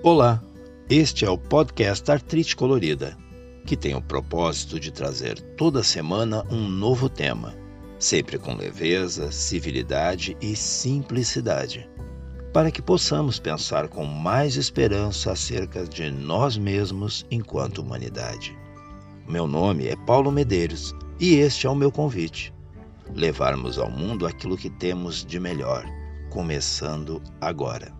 Olá, este é o podcast Artrite Colorida, que tem o propósito de trazer toda semana um novo tema, sempre com leveza, civilidade e simplicidade, para que possamos pensar com mais esperança acerca de nós mesmos enquanto humanidade. Meu nome é Paulo Medeiros e este é o meu convite: levarmos ao mundo aquilo que temos de melhor, começando agora.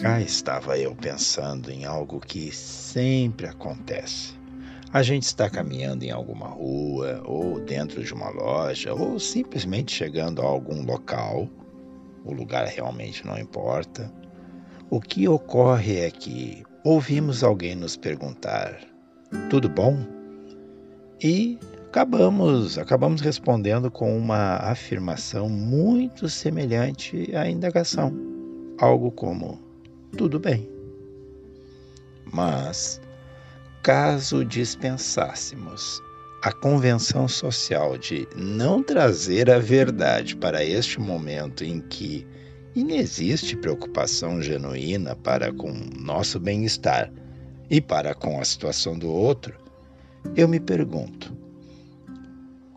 Cá estava eu pensando em algo que sempre acontece. A gente está caminhando em alguma rua, ou dentro de uma loja, ou simplesmente chegando a algum local. O lugar realmente não importa. O que ocorre é que ouvimos alguém nos perguntar: "Tudo bom?" E acabamos, acabamos respondendo com uma afirmação muito semelhante à indagação, algo como tudo bem. Mas, caso dispensássemos a convenção social de não trazer a verdade para este momento em que inexiste preocupação genuína para com nosso bem-estar e para com a situação do outro, eu me pergunto: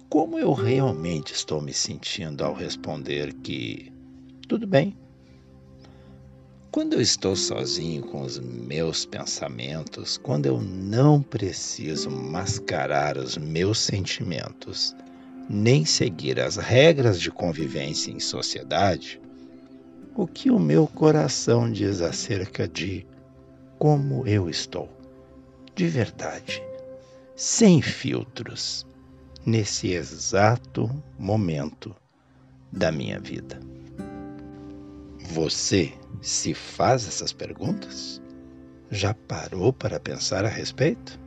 como eu realmente estou me sentindo ao responder que tudo bem? Quando eu estou sozinho com os meus pensamentos, quando eu não preciso mascarar os meus sentimentos, nem seguir as regras de convivência em sociedade, o que o meu coração diz acerca de como eu estou, de verdade, sem filtros, nesse exato momento da minha vida. Você se faz essas perguntas? Já parou para pensar a respeito?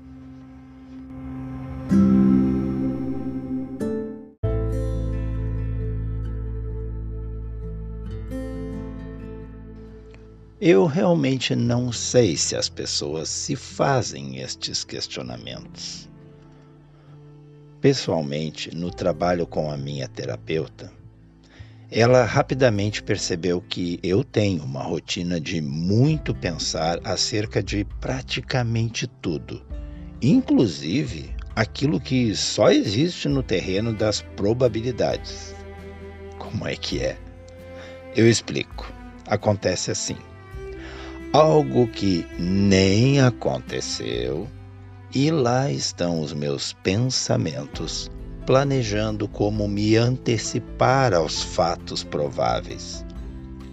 Eu realmente não sei se as pessoas se fazem estes questionamentos. Pessoalmente, no trabalho com a minha terapeuta, ela rapidamente percebeu que eu tenho uma rotina de muito pensar acerca de praticamente tudo, inclusive aquilo que só existe no terreno das probabilidades. Como é que é? Eu explico. Acontece assim: algo que nem aconteceu, e lá estão os meus pensamentos planejando como me antecipar aos fatos prováveis,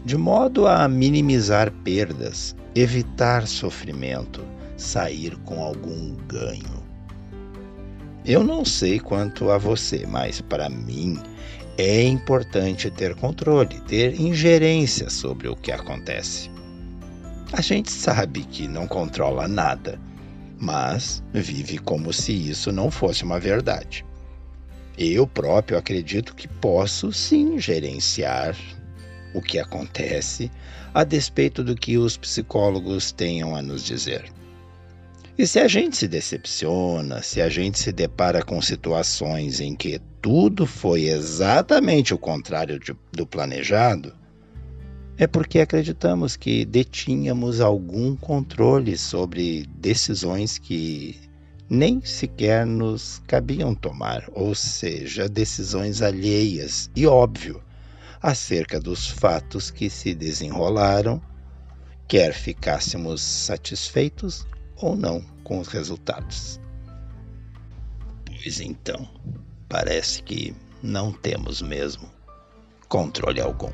de modo a minimizar perdas, evitar sofrimento, sair com algum ganho. Eu não sei quanto a você, mas para mim é importante ter controle, ter ingerência sobre o que acontece. A gente sabe que não controla nada, mas vive como se isso não fosse uma verdade. Eu próprio acredito que posso sim gerenciar o que acontece, a despeito do que os psicólogos tenham a nos dizer. E se a gente se decepciona, se a gente se depara com situações em que tudo foi exatamente o contrário de, do planejado, é porque acreditamos que detínhamos algum controle sobre decisões que nem sequer nos cabiam tomar, ou seja, decisões alheias e óbvio acerca dos fatos que se desenrolaram, quer ficássemos satisfeitos ou não com os resultados. Pois então, parece que não temos mesmo controle algum.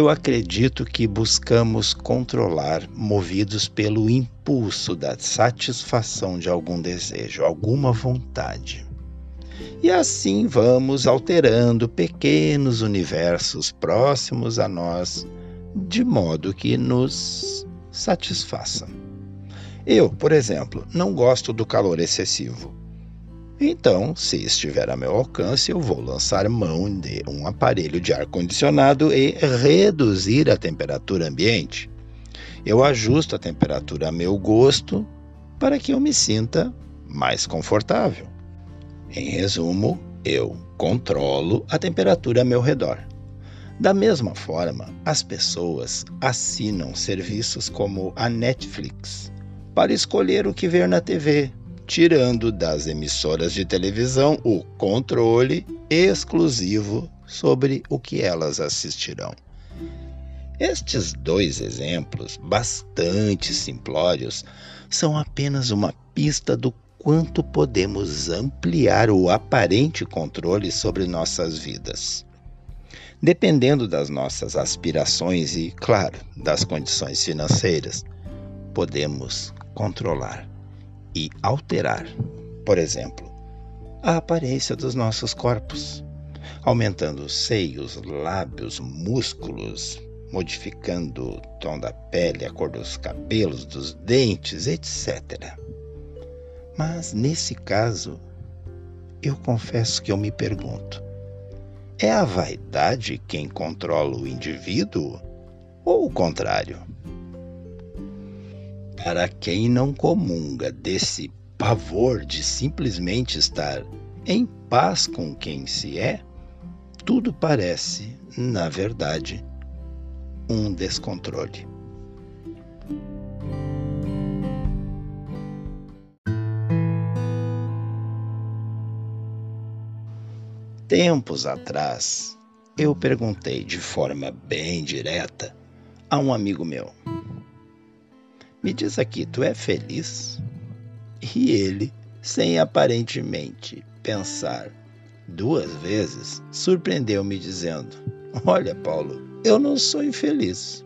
Eu acredito que buscamos controlar, movidos pelo impulso da satisfação de algum desejo, alguma vontade. E assim vamos alterando pequenos universos próximos a nós, de modo que nos satisfaçam. Eu, por exemplo, não gosto do calor excessivo. Então, se estiver a meu alcance, eu vou lançar mão de um aparelho de ar-condicionado e reduzir a temperatura ambiente. Eu ajusto a temperatura a meu gosto para que eu me sinta mais confortável. Em resumo, eu controlo a temperatura a meu redor. Da mesma forma, as pessoas assinam serviços como a Netflix para escolher o que ver na TV, tirando das emissoras de televisão o controle exclusivo sobre o que elas assistirão. Estes dois exemplos, bastante simplórios, são apenas uma pista do quanto podemos ampliar o aparente controle sobre nossas vidas. Dependendo das nossas aspirações e, claro, das condições financeiras, podemos controlar e alterar, por exemplo, a aparência dos nossos corpos, aumentando os seios, lábios, músculos, modificando o tom da pele, a cor dos cabelos, dos dentes, etc. Mas nesse caso, eu confesso que eu me pergunto: é a vaidade quem controla o indivíduo ou o contrário? Para quem não comunga desse pavor de simplesmente estar em paz com quem se é, tudo parece, na verdade, um descontrole. Tempos atrás, eu perguntei de forma bem direta a um amigo meu: Me diz aqui, tu é feliz? E ele, sem aparentemente pensar duas vezes, surpreendeu-me dizendo: Olha, Paulo, eu não sou infeliz.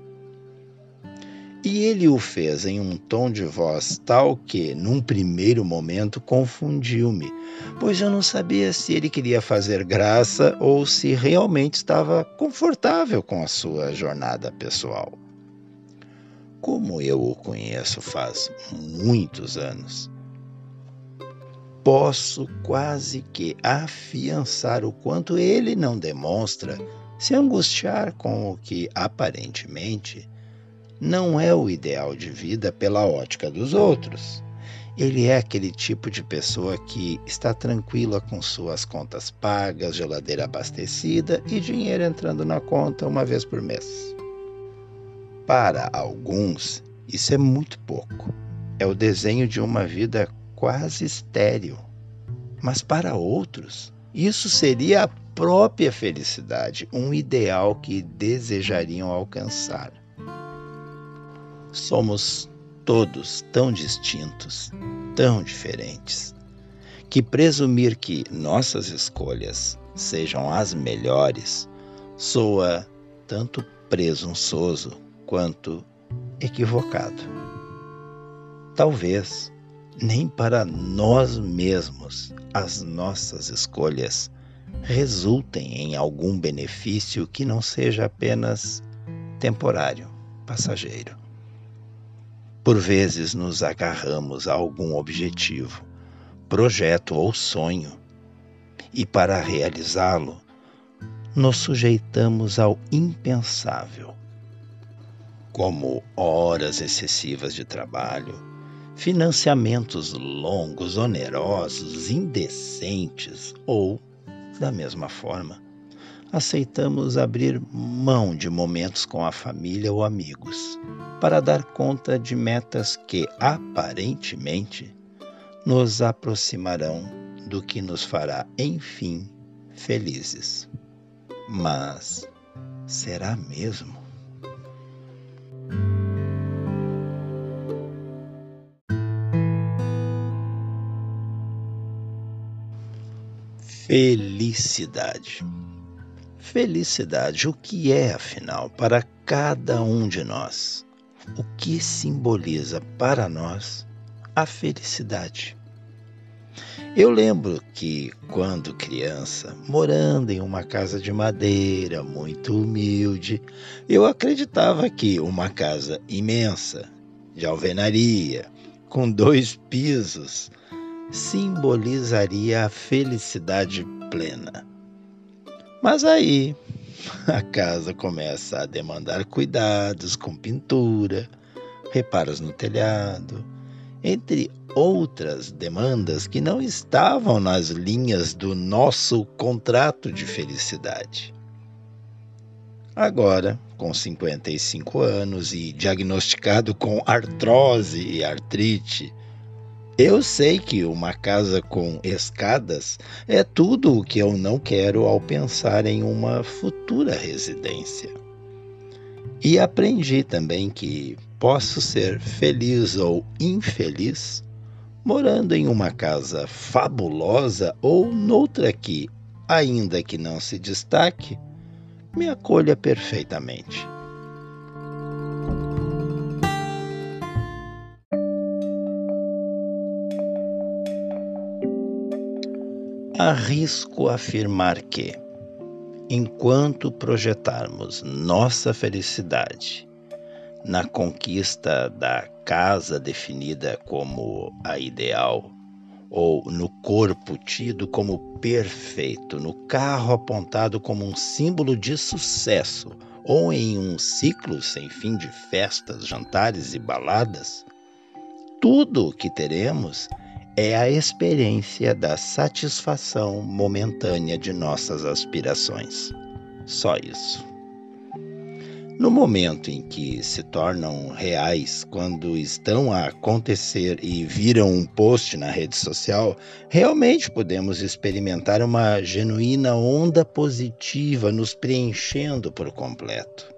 E ele o fez em um tom de voz tal que, num primeiro momento, confundiu-me, pois eu não sabia se ele queria fazer graça ou se realmente estava confortável com a sua jornada pessoal. Como eu o conheço faz muitos anos, posso quase que afiançar o quanto ele não demonstra se angustiar com o que aparentemente não é o ideal de vida pela ótica dos outros. Ele é aquele tipo de pessoa que está tranquila com suas contas pagas, geladeira abastecida e dinheiro entrando na conta uma vez por mês. Para alguns, isso é muito pouco. É o desenho de uma vida quase estéril. Mas para outros, isso seria a própria felicidade, um ideal que desejariam alcançar. Somos todos tão distintos, tão diferentes, que presumir que nossas escolhas sejam as melhores soa tanto presunçoso quanto equivocado. Talvez nem para nós mesmos as nossas escolhas resultem em algum benefício que não seja apenas temporário, passageiro. Por vezes nos agarramos a algum objetivo, projeto ou sonho, e para realizá-lo, nos sujeitamos ao impensável, como horas excessivas de trabalho, financiamentos longos, onerosos, indecentes ou, da mesma forma, aceitamos abrir mão de momentos com a família ou amigos para dar conta de metas que aparentemente nos aproximarão do que nos fará, enfim, felizes. Mas será mesmo? Felicidade. Felicidade, o que é, afinal, para cada um de nós? O que simboliza para nós a felicidade? Eu lembro que, quando criança, morando em uma casa de madeira muito humilde, eu acreditava que uma casa imensa, de alvenaria, com dois pisos, simbolizaria a felicidade plena. Mas aí a casa começa a demandar cuidados com pintura, reparos no telhado, entre outras demandas que não estavam nas linhas do nosso contrato de felicidade. Agora, com 55 anos e diagnosticado com artrose e artrite, eu sei que uma casa com escadas é tudo o que eu não quero ao pensar em uma futura residência. E aprendi também que posso ser feliz ou infeliz morando em uma casa fabulosa ou noutra que, ainda que não se destaque, me acolha perfeitamente. Arrisco afirmar que, enquanto projetarmos nossa felicidade na conquista da casa definida como a ideal, ou no corpo tido como perfeito, no carro apontado como um símbolo de sucesso, ou em um ciclo sem fim de festas, jantares e baladas, tudo o que teremos é a experiência da satisfação momentânea de nossas aspirações. Só isso. No momento em que se tornam reais, quando estão a acontecer e viram um post na rede social, realmente podemos experimentar uma genuína onda positiva nos preenchendo por completo.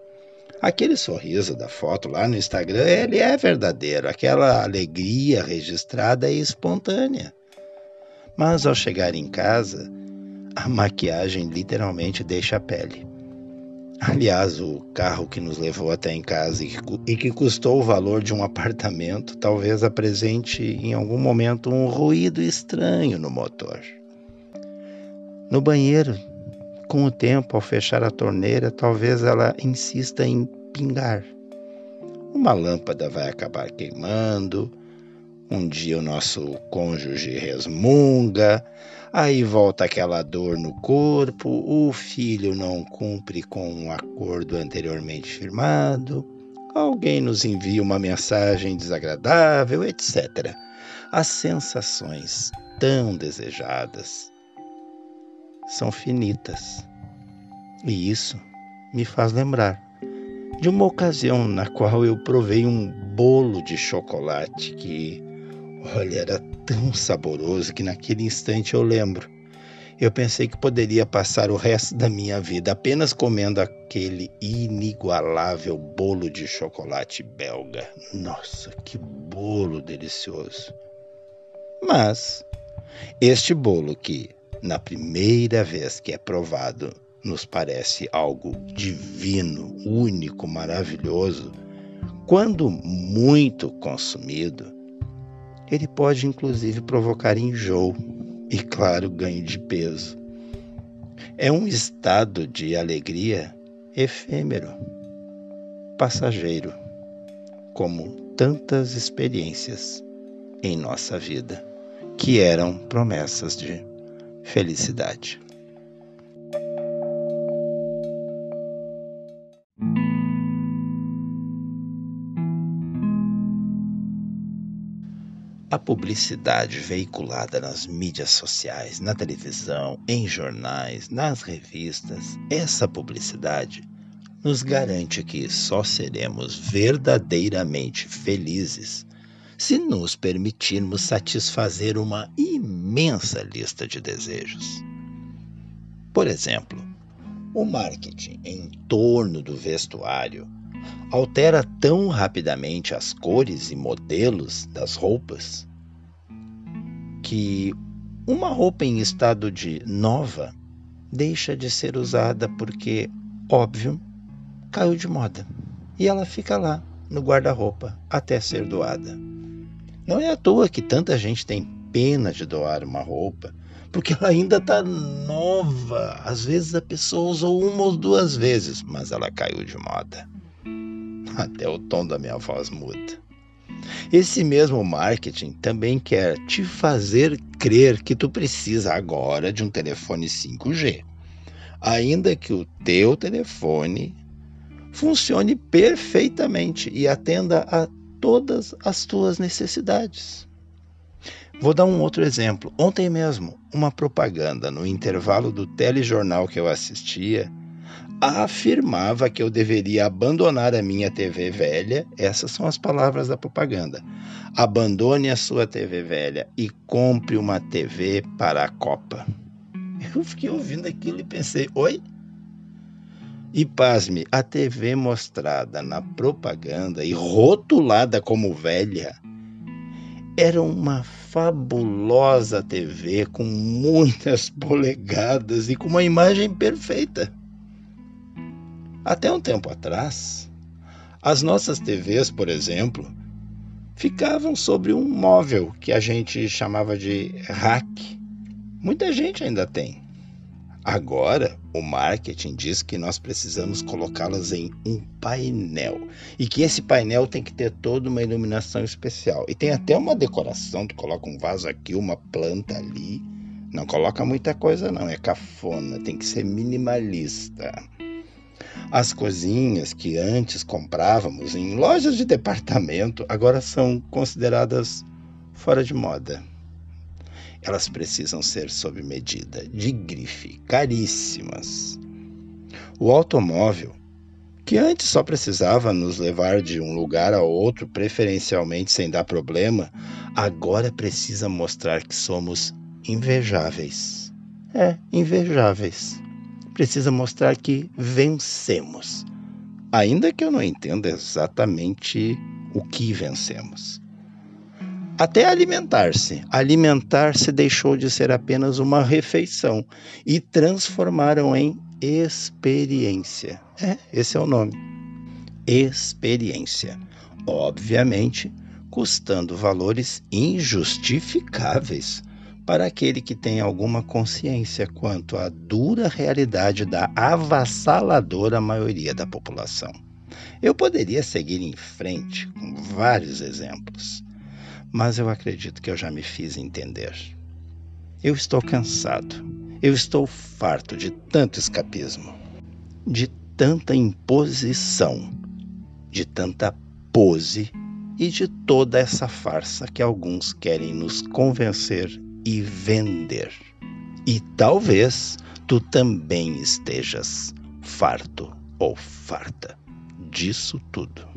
Aquele sorriso da foto lá no Instagram, ele é verdadeiro, aquela alegria registrada é espontânea. Mas ao chegar em casa, a maquiagem literalmente deixa a pele. Aliás, o carro que nos levou até em casa e que custou o valor de um apartamento talvez apresente em algum momento um ruído estranho no motor. No banheiro, com o tempo, ao fechar a torneira, talvez ela insista em pingar. Uma lâmpada vai acabar queimando, um dia o nosso cônjuge resmunga, Aí volta aquela dor no corpo, o filho não cumpre com um acordo anteriormente firmado, alguém nos envia uma mensagem desagradável, etc. As sensações tão desejadas são finitas. E isso me faz lembrar de uma ocasião na qual eu provei um bolo de chocolate que Olha, era tão saboroso que naquele instante eu lembro. Eu pensei que poderia passar o resto da minha vida apenas comendo aquele inigualável bolo de chocolate belga. Nossa, que bolo delicioso! Mas este bolo que, na primeira vez que é provado, nos parece algo divino, único, maravilhoso, quando muito consumido, ele pode inclusive provocar enjoo e, claro, ganho de peso. É um estado de alegria efêmero, passageiro, como tantas experiências em nossa vida que eram promessas de felicidade. A publicidade veiculada nas mídias sociais, na televisão, em jornais, nas revistas, essa publicidade nos garante que só seremos verdadeiramente felizes se nos permitirmos satisfazer uma imensa lista de desejos. Por exemplo, o marketing em torno do vestuário altera tão rapidamente as cores e modelos das roupas que uma roupa em estado de nova deixa de ser usada porque, óbvio, caiu de moda e ela fica lá no guarda-roupa até ser doada. Não é à toa que tanta gente tem pena de doar uma roupa, porque ela ainda está nova. Às vezes a pessoa usou uma ou duas vezes, mas ela caiu de moda. Até o tom da minha voz muda. Esse mesmo marketing também quer te fazer crer que tu precisa agora de um telefone 5G, ainda que o teu telefone funcione perfeitamente e atenda a todas as tuas necessidades. Vou dar um outro exemplo. Ontem mesmo, uma propaganda no intervalo do telejornal que eu assistia afirmava que eu deveria abandonar a minha TV velha. Essas são as palavras da propaganda. Abandone a sua TV velha e compre uma TV para a Copa. Eu fiquei ouvindo aquilo e pensei: oi? E pasme, a TV mostrada na propaganda e rotulada como velha era uma fabulosa TV com muitas polegadas e com uma imagem perfeita. Até um tempo atrás, as nossas TVs, por exemplo, ficavam sobre um móvel que a gente chamava de rack. Muita gente ainda tem. Agora, o marketing diz que nós precisamos colocá-las em um painel e que esse painel tem que ter toda uma iluminação especial. E tem até uma decoração, tu coloca um vaso aqui, uma planta ali. Não coloca muita coisa não, é cafona, tem que ser minimalista. As cozinhas que antes comprávamos em lojas de departamento agora são consideradas fora de moda. Elas precisam ser sob medida, de grife, caríssimas. O automóvel, que antes só precisava nos levar de um lugar a outro, preferencialmente sem dar problema, agora precisa mostrar que somos invejáveis. É, invejáveis precisa mostrar que vencemos. Ainda que eu não entenda exatamente o que vencemos. Até alimentar-se. Alimentar-se deixou de ser apenas uma refeição e transformaram em experiência. É, esse é o nome. Experiência. Obviamente, custando valores injustificáveis para aquele que tem alguma consciência quanto à dura realidade da avassaladora maioria da população. Eu poderia seguir em frente com vários exemplos, mas eu acredito que eu já me fiz entender. Eu estou cansado, eu estou farto de tanto escapismo, de tanta imposição, de tanta pose e de toda essa farsa que alguns querem nos convencer e vender. E talvez tu também estejas farto ou farta disso tudo.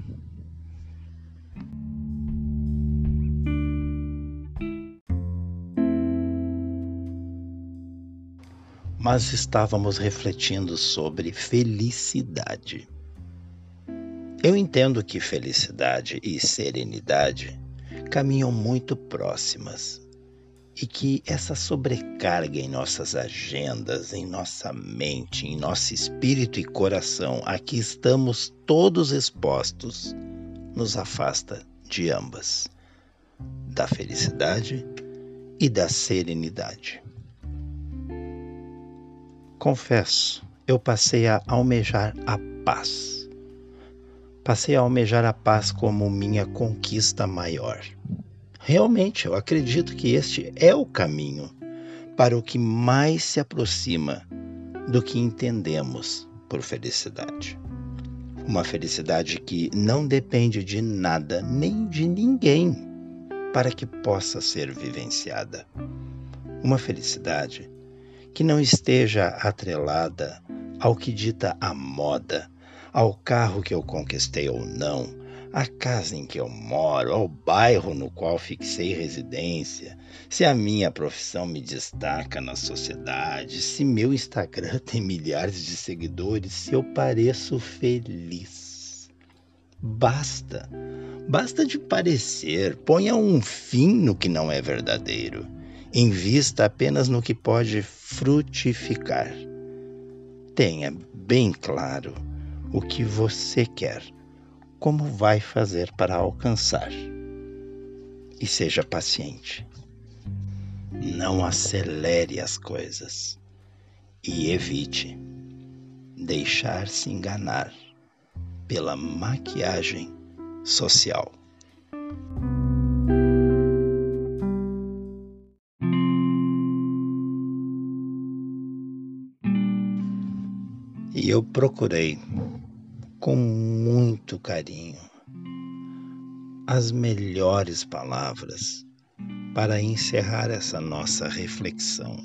Mas estávamos refletindo sobre felicidade. Eu entendo que felicidade e serenidade caminham muito próximas e que essa sobrecarga em nossas agendas, em nossa mente, em nosso espírito e coração, a que estamos todos expostos, nos afasta de ambas, da felicidade e da serenidade. Confesso, eu passei a almejar a paz. Passei a almejar a paz como minha conquista maior. Realmente, eu acredito que este é o caminho para o que mais se aproxima do que entendemos por felicidade. Uma felicidade que não depende de nada nem de ninguém para que possa ser vivenciada. Uma felicidade que não esteja atrelada ao que dita a moda, ao carro que eu conquistei ou não, a casa em que eu moro, ao bairro no qual fixei residência, se a minha profissão me destaca na sociedade, se meu Instagram tem milhares de seguidores, se eu pareço feliz. Basta, basta de parecer, ponha um fim no que não é verdadeiro, invista apenas no que pode frutificar. Tenha bem claro o que você quer como vai fazer para alcançar. E seja paciente. Não acelere as coisas e evite deixar-se enganar pela maquiagem social. Eu procurei, com muito carinho, as melhores palavras para encerrar essa nossa reflexão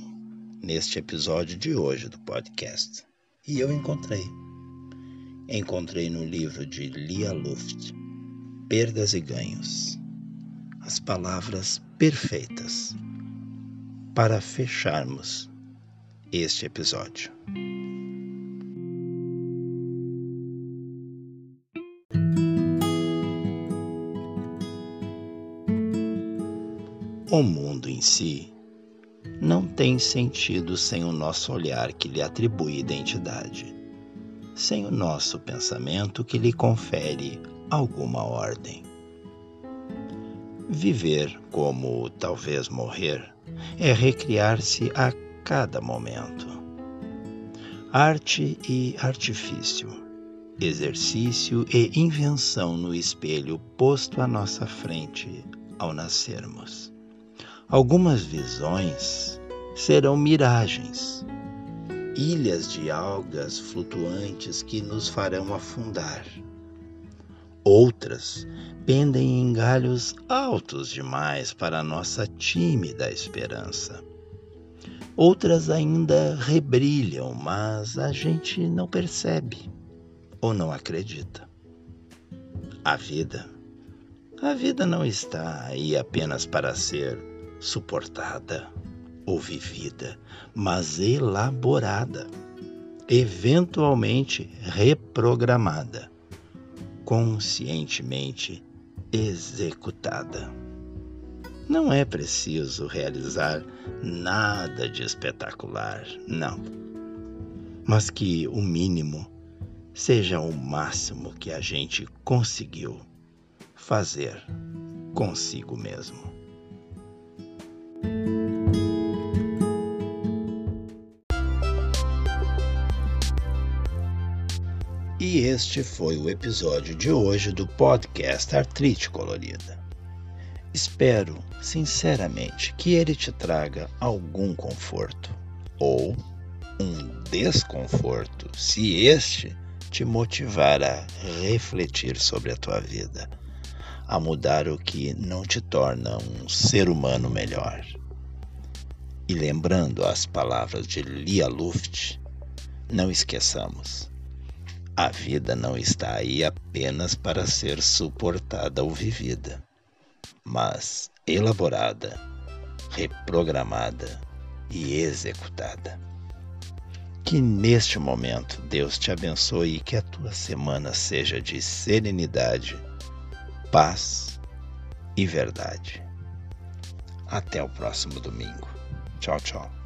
neste episódio de hoje do podcast. E eu encontrei. Encontrei no livro de Lia Luft, Perdas e Ganhos, as palavras perfeitas para fecharmos este episódio. O mundo em si não tem sentido sem o nosso olhar que lhe atribui identidade, sem o nosso pensamento que lhe confere alguma ordem. Viver como talvez morrer é recriar-se a cada momento. Arte e artifício, exercício e invenção no espelho posto à nossa frente ao nascermos. Algumas visões serão miragens, ilhas de algas flutuantes que nos farão afundar. Outras pendem em galhos altos demais para nossa tímida esperança. Outras ainda rebrilham, mas a gente não percebe ou não acredita. A vida, a vida não está aí apenas para ser suportada ou vivida, mas elaborada, eventualmente reprogramada, conscientemente executada. Não é preciso realizar nada de espetacular, não. Mas que o mínimo seja o máximo que a gente conseguiu fazer consigo mesmo. Este foi o episódio de hoje do podcast Artrite Colorida. Espero, sinceramente, que ele te traga algum conforto ou um desconforto, se este te motivar a refletir sobre a tua vida, a mudar o que não te torna um ser humano melhor. E lembrando as palavras de Lia Luft, não esqueçamos a vida não está aí apenas para ser suportada ou vivida, mas elaborada, reprogramada e executada. Que neste momento Deus te abençoe e que a tua semana seja de serenidade, paz e verdade. Até o próximo domingo. Tchau, tchau.